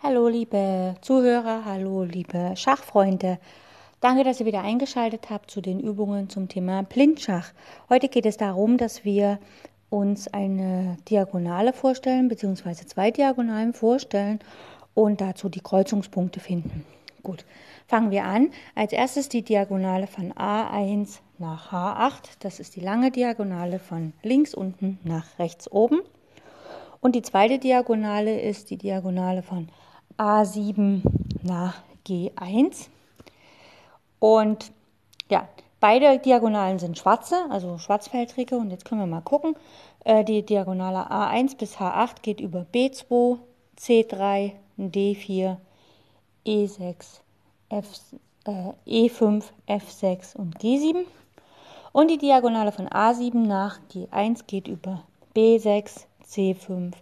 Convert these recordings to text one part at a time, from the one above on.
Hallo liebe Zuhörer, hallo liebe Schachfreunde. Danke, dass ihr wieder eingeschaltet habt zu den Übungen zum Thema Blindschach. Heute geht es darum, dass wir uns eine Diagonale vorstellen, beziehungsweise zwei Diagonalen vorstellen und dazu die Kreuzungspunkte finden. Gut, fangen wir an. Als erstes die Diagonale von A1 nach H8. Das ist die lange Diagonale von links unten nach rechts oben. Und die zweite Diagonale ist die Diagonale von A7 nach G1. Und ja, beide Diagonalen sind schwarze, also schwarzfeldrige. Und jetzt können wir mal gucken. Äh, die Diagonale A1 bis H8 geht über B2, C3, D4, E6, F, äh, E5, F6 und G7. Und die Diagonale von A7 nach G1 geht über B6, C5,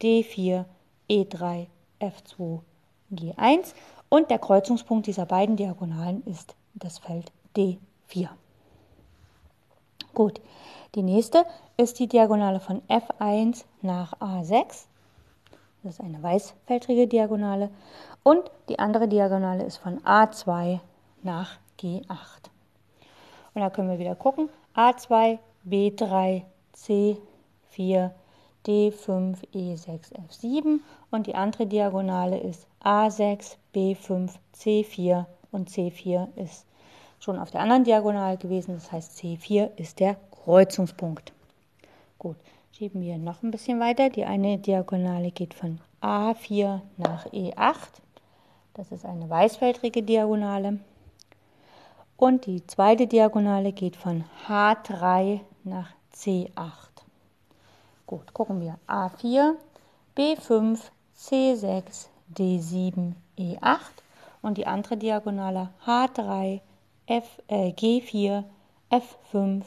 D4, E3, F2, G1 und der Kreuzungspunkt dieser beiden Diagonalen ist das Feld D4. Gut, die nächste ist die Diagonale von F1 nach A6. Das ist eine weißfeldrige Diagonale. Und die andere Diagonale ist von A2 nach G8. Und da können wir wieder gucken. A2, B3, C4, D5, E6, F7 und die andere Diagonale ist A6, B5, C4 und C4 ist schon auf der anderen Diagonale gewesen, das heißt C4 ist der Kreuzungspunkt. Gut, schieben wir noch ein bisschen weiter. Die eine Diagonale geht von A4 nach E8. Das ist eine weißfeldrige Diagonale. Und die zweite Diagonale geht von H3 nach C8. Gut, gucken wir. A4, B5, C6, D7, E8 und die andere Diagonale H3, F, äh, G4, F5,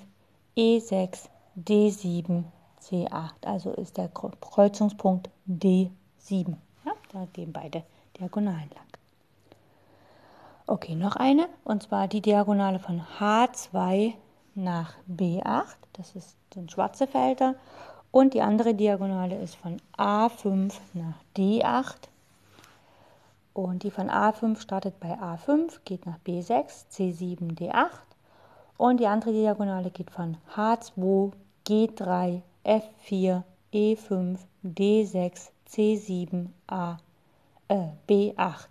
E6, D7, C8. Also ist der Kreuzungspunkt D7. Ja, da gehen beide Diagonalen lang. Okay, noch eine, und zwar die Diagonale von H2 nach B8. Das ist, sind schwarze Felder. Und die andere Diagonale ist von A5 nach D8. Und die von A5 startet bei A5, geht nach B6, C7, D8. Und die andere Diagonale geht von H2, G3, F4, E5, D6, C7, A, äh, B8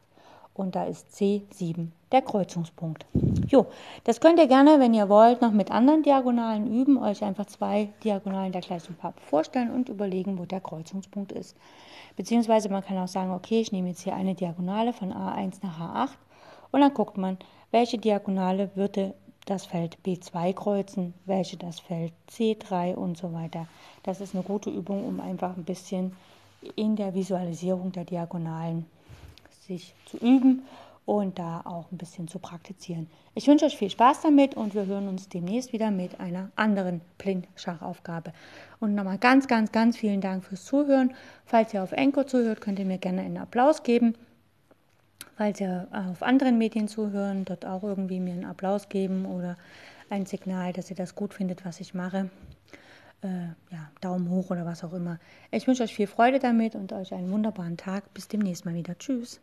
und da ist C7 der Kreuzungspunkt. Jo, das könnt ihr gerne, wenn ihr wollt, noch mit anderen Diagonalen üben, euch einfach zwei Diagonalen der gleichen Farbe vorstellen und überlegen, wo der Kreuzungspunkt ist. Beziehungsweise man kann auch sagen, okay, ich nehme jetzt hier eine Diagonale von A1 nach A8 und dann guckt man, welche Diagonale würde das Feld B2 kreuzen, welche das Feld C3 und so weiter. Das ist eine gute Übung, um einfach ein bisschen in der Visualisierung der Diagonalen sich zu üben und da auch ein bisschen zu praktizieren. Ich wünsche euch viel Spaß damit und wir hören uns demnächst wieder mit einer anderen Blindschachaufgabe. Und nochmal ganz, ganz, ganz vielen Dank fürs Zuhören. Falls ihr auf Enko zuhört, könnt ihr mir gerne einen Applaus geben. Falls ihr auf anderen Medien zuhören, dort auch irgendwie mir einen Applaus geben oder ein Signal, dass ihr das gut findet, was ich mache äh, ja, Daumen hoch oder was auch immer. Ich wünsche euch viel Freude damit und euch einen wunderbaren Tag. Bis demnächst mal wieder. Tschüss.